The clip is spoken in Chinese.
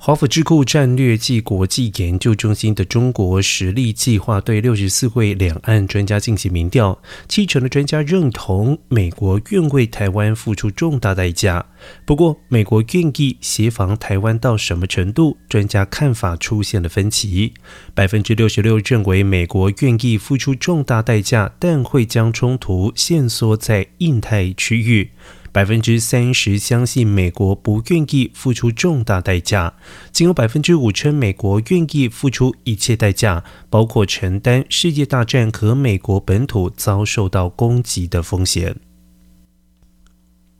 华府智库战略暨国际研究中心的中国实力计划对六十四位两岸专家进行民调，七成的专家认同美国愿为台湾付出重大代价。不过，美国愿意协防台湾到什么程度？专家看法出现了分歧。百分之六十六认为美国愿意付出重大代价，但会将冲突限缩在印太区域。百分之三十相信美国不愿意付出重大代价，仅有百分之五称美国愿意付出一切代价，包括承担世界大战和美国本土遭受到攻击的风险。